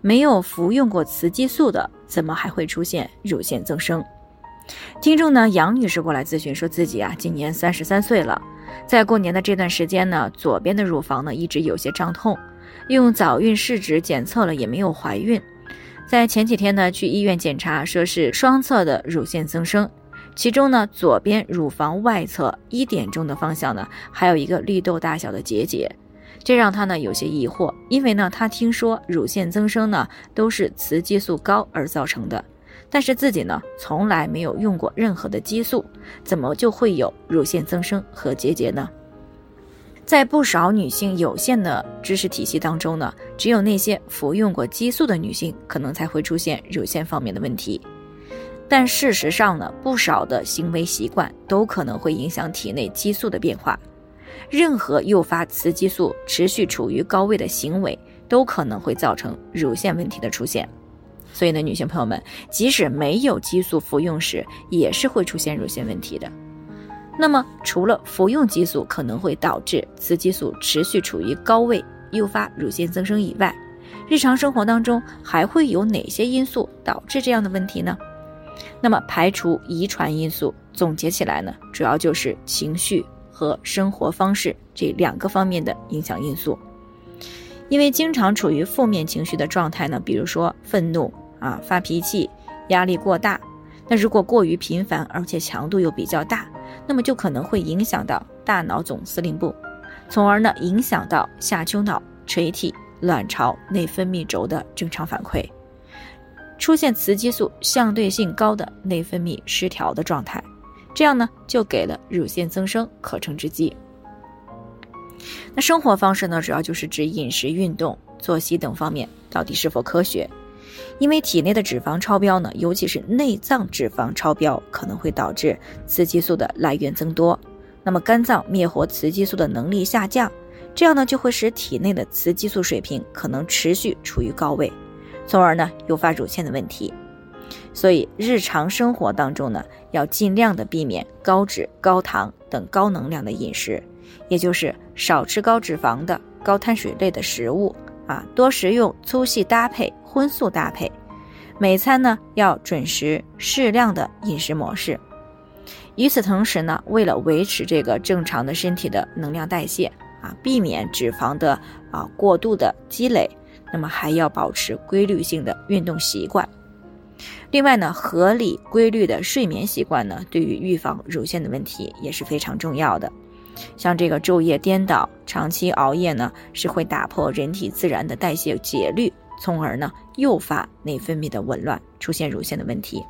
没有服用过雌激素的，怎么还会出现乳腺增生？听众呢，杨女士过来咨询，说自己啊，今年三十三岁了，在过年的这段时间呢，左边的乳房呢一直有些胀痛，用早孕试纸检测了也没有怀孕，在前几天呢去医院检查，说是双侧的乳腺增生，其中呢左边乳房外侧一点钟的方向呢还有一个绿豆大小的结节。这让他呢有些疑惑，因为呢他听说乳腺增生呢都是雌激素高而造成的，但是自己呢从来没有用过任何的激素，怎么就会有乳腺增生和结节呢？在不少女性有限的知识体系当中呢，只有那些服用过激素的女性可能才会出现乳腺方面的问题，但事实上呢，不少的行为习惯都可能会影响体内激素的变化。任何诱发雌激素持续处于高位的行为，都可能会造成乳腺问题的出现。所以呢，女性朋友们，即使没有激素服用时，也是会出现乳腺问题的。那么，除了服用激素可能会导致雌激素持续处于高位，诱发乳腺增生以外，日常生活当中还会有哪些因素导致这样的问题呢？那么，排除遗传因素，总结起来呢，主要就是情绪。和生活方式这两个方面的影响因素，因为经常处于负面情绪的状态呢，比如说愤怒啊、发脾气、压力过大，那如果过于频繁，而且强度又比较大，那么就可能会影响到大脑总司令部，从而呢影响到下丘脑、垂体、卵巢内分泌轴的正常反馈，出现雌激素相对性高的内分泌失调的状态。这样呢，就给了乳腺增生可乘之机。那生活方式呢，主要就是指饮食、运动、作息等方面到底是否科学。因为体内的脂肪超标呢，尤其是内脏脂肪超标，可能会导致雌激素的来源增多。那么肝脏灭活雌激素的能力下降，这样呢，就会使体内的雌激素水平可能持续处于高位，从而呢，诱发乳腺的问题。所以日常生活当中呢，要尽量的避免高脂、高糖等高能量的饮食，也就是少吃高脂肪的、高碳水类的食物啊，多食用粗细搭配、荤素搭配。每餐呢要准时、适量的饮食模式。与此同时呢，为了维持这个正常的身体的能量代谢啊，避免脂肪的啊过度的积累，那么还要保持规律性的运动习惯。另外呢，合理规律的睡眠习惯呢，对于预防乳腺的问题也是非常重要的。像这个昼夜颠倒、长期熬夜呢，是会打破人体自然的代谢节律，从而呢诱发内分泌的紊乱，出现乳腺的问题。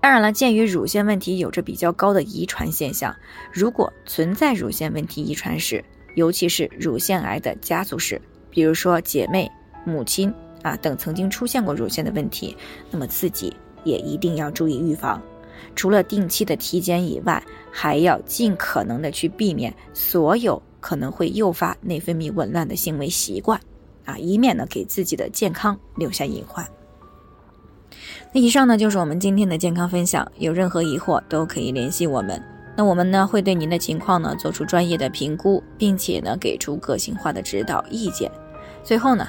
当然了，鉴于乳腺问题有着比较高的遗传现象，如果存在乳腺问题遗传史，尤其是乳腺癌的家族史，比如说姐妹、母亲。啊，等曾经出现过乳腺的问题，那么自己也一定要注意预防。除了定期的体检以外，还要尽可能的去避免所有可能会诱发内分泌紊乱的行为习惯，啊，以免呢给自己的健康留下隐患。那以上呢就是我们今天的健康分享，有任何疑惑都可以联系我们。那我们呢会对您的情况呢做出专业的评估，并且呢给出个性化的指导意见。最后呢。